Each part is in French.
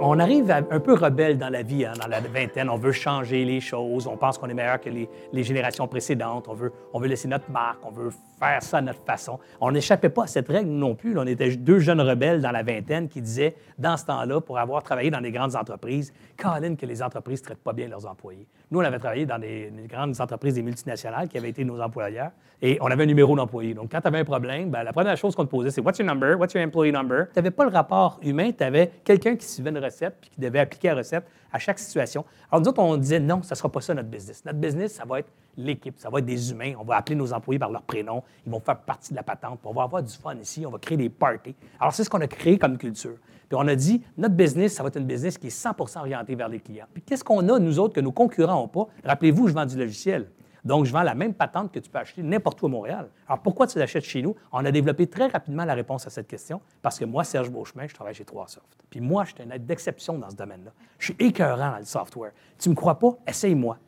On arrive un peu rebelle dans la vie, hein, dans la vingtaine. On veut changer les choses. On pense qu'on est meilleur que les, générations précédentes. On veut, on veut laisser notre marque. On faire ça à notre façon. On n'échappait pas à cette règle non plus. On était deux jeunes rebelles dans la vingtaine qui disaient, dans ce temps-là, pour avoir travaillé dans des grandes entreprises, Colin, que les entreprises ne traitent pas bien leurs employés. Nous, on avait travaillé dans des, des grandes entreprises, des multinationales qui avaient été nos employeurs. Et on avait un numéro d'employé. Donc, quand tu avais un problème, ben, la première chose qu'on te posait, c'est What's your number? What's your employee number? Tu n'avais pas le rapport humain, tu avais quelqu'un qui suivait une recette puis qui devait appliquer la recette à chaque situation. Alors, nous autres, on disait non, ça ne sera pas ça notre business. Notre business, ça va être l'équipe, ça va être des humains. On va appeler nos employés par leur prénom. Ils vont faire partie de la patente. On va avoir du fun ici. On va créer des parties. Alors, c'est ce qu'on a créé comme culture. Puis on a dit, notre business, ça va être une business qui est 100 orientée vers les clients. Puis qu'est-ce qu'on a, nous autres, que nos concurrents n'ont pas? Rappelez-vous, je vends du logiciel. Donc, je vends la même patente que tu peux acheter n'importe où à Montréal. Alors, pourquoi tu l'achètes chez nous? On a développé très rapidement la réponse à cette question parce que moi, Serge Beauchemin, je travaille chez 3Soft. Puis moi, je suis un être d'exception dans ce domaine-là. Je suis écœurant dans le software. Tu ne me crois pas? Essaye-moi.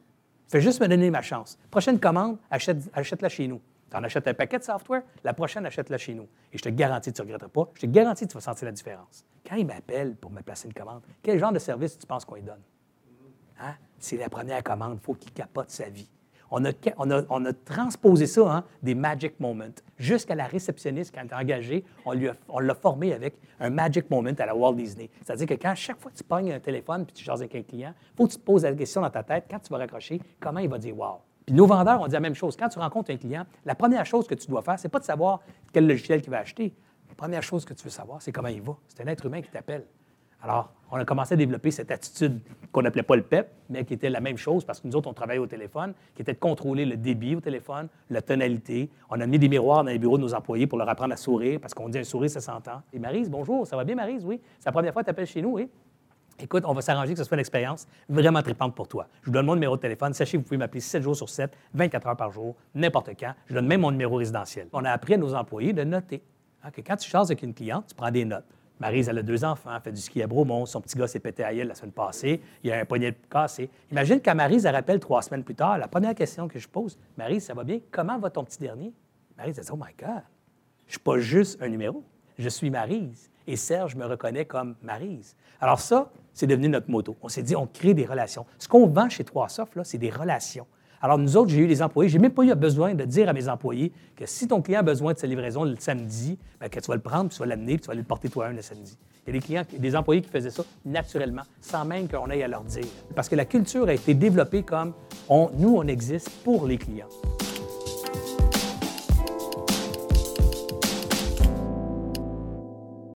Fais juste me donner ma chance. Prochaine commande, achète, achète-la chez nous. Tu en achètes un paquet de software, la prochaine, achète-la chez nous. Et je te garantis que tu ne regretteras pas. Je te garantis que tu vas sentir la différence. Quand il m'appelle pour me placer une commande, quel genre de service tu penses qu'on lui donne? Hein? C'est la première commande. Il faut qu'il capote sa vie. On a, transposé ça, hein, des magic moments. Jusqu'à la réceptionniste, quand elle est engagée, on l'a formé avec un magic moment à la Walt Disney. C'est-à-dire que quand chaque fois que tu pognes un téléphone puis tu jases avec un client, il faut que tu te poses la question dans ta tête, quand tu vas raccrocher, comment il va dire wow? Puis nos vendeurs, on dit la même chose. Quand tu rencontres un client, la première chose que tu dois faire, c'est pas de savoir quel logiciel il va acheter. La première chose que tu veux savoir, c'est comment il va. C'est un être humain qui t'appelle. Alors, on a commencé à développer cette attitude qu'on n'appelait pas le PEP, mais qui était la même chose parce que nous autres, on travaillait au téléphone, qui était de contrôler le débit au téléphone, la tonalité. On a mis des miroirs dans les bureaux de nos employés pour leur apprendre à sourire parce qu'on dit un sourire, ça s'entend. Et Marise, bonjour, ça va bien, Marise? Oui. C'est la première fois que tu appelles chez nous, oui? Écoute, on va s'arranger que ce soit une expérience vraiment tripante pour toi. Je vous donne mon numéro de téléphone. Sachez que vous pouvez m'appeler 7 jours sur 7, 24 heures par jour, n'importe quand. Je donne même mon numéro résidentiel. On a appris à nos employés de noter. Hein, que quand tu chases avec une cliente, tu prends des notes. Maryse, elle a deux enfants, fait du ski à Bromont, son petit gars s'est pété à la semaine passée, il a un poignet cassé. Imagine quand Maryse, elle rappelle trois semaines plus tard, la première question que je pose, Maryse, ça va bien? Comment va ton petit dernier? Maryse, elle dit, oh my God, je suis pas juste un numéro. Je suis Maryse. Et Serge me reconnaît comme Maryse. Alors ça, c'est devenu notre moto. On s'est dit, on crée des relations. Ce qu'on vend chez 3Soft, là, c'est des relations. Alors nous autres, j'ai eu des employés. J'ai même pas eu besoin de dire à mes employés que si ton client a besoin de sa livraison le samedi, bien, que tu vas le prendre, puis tu vas l'amener, puis tu vas aller le porter toi-même le samedi. Il y a des clients, des employés qui faisaient ça naturellement, sans même qu'on aille à leur dire. Parce que la culture a été développée comme on, nous, on existe pour les clients.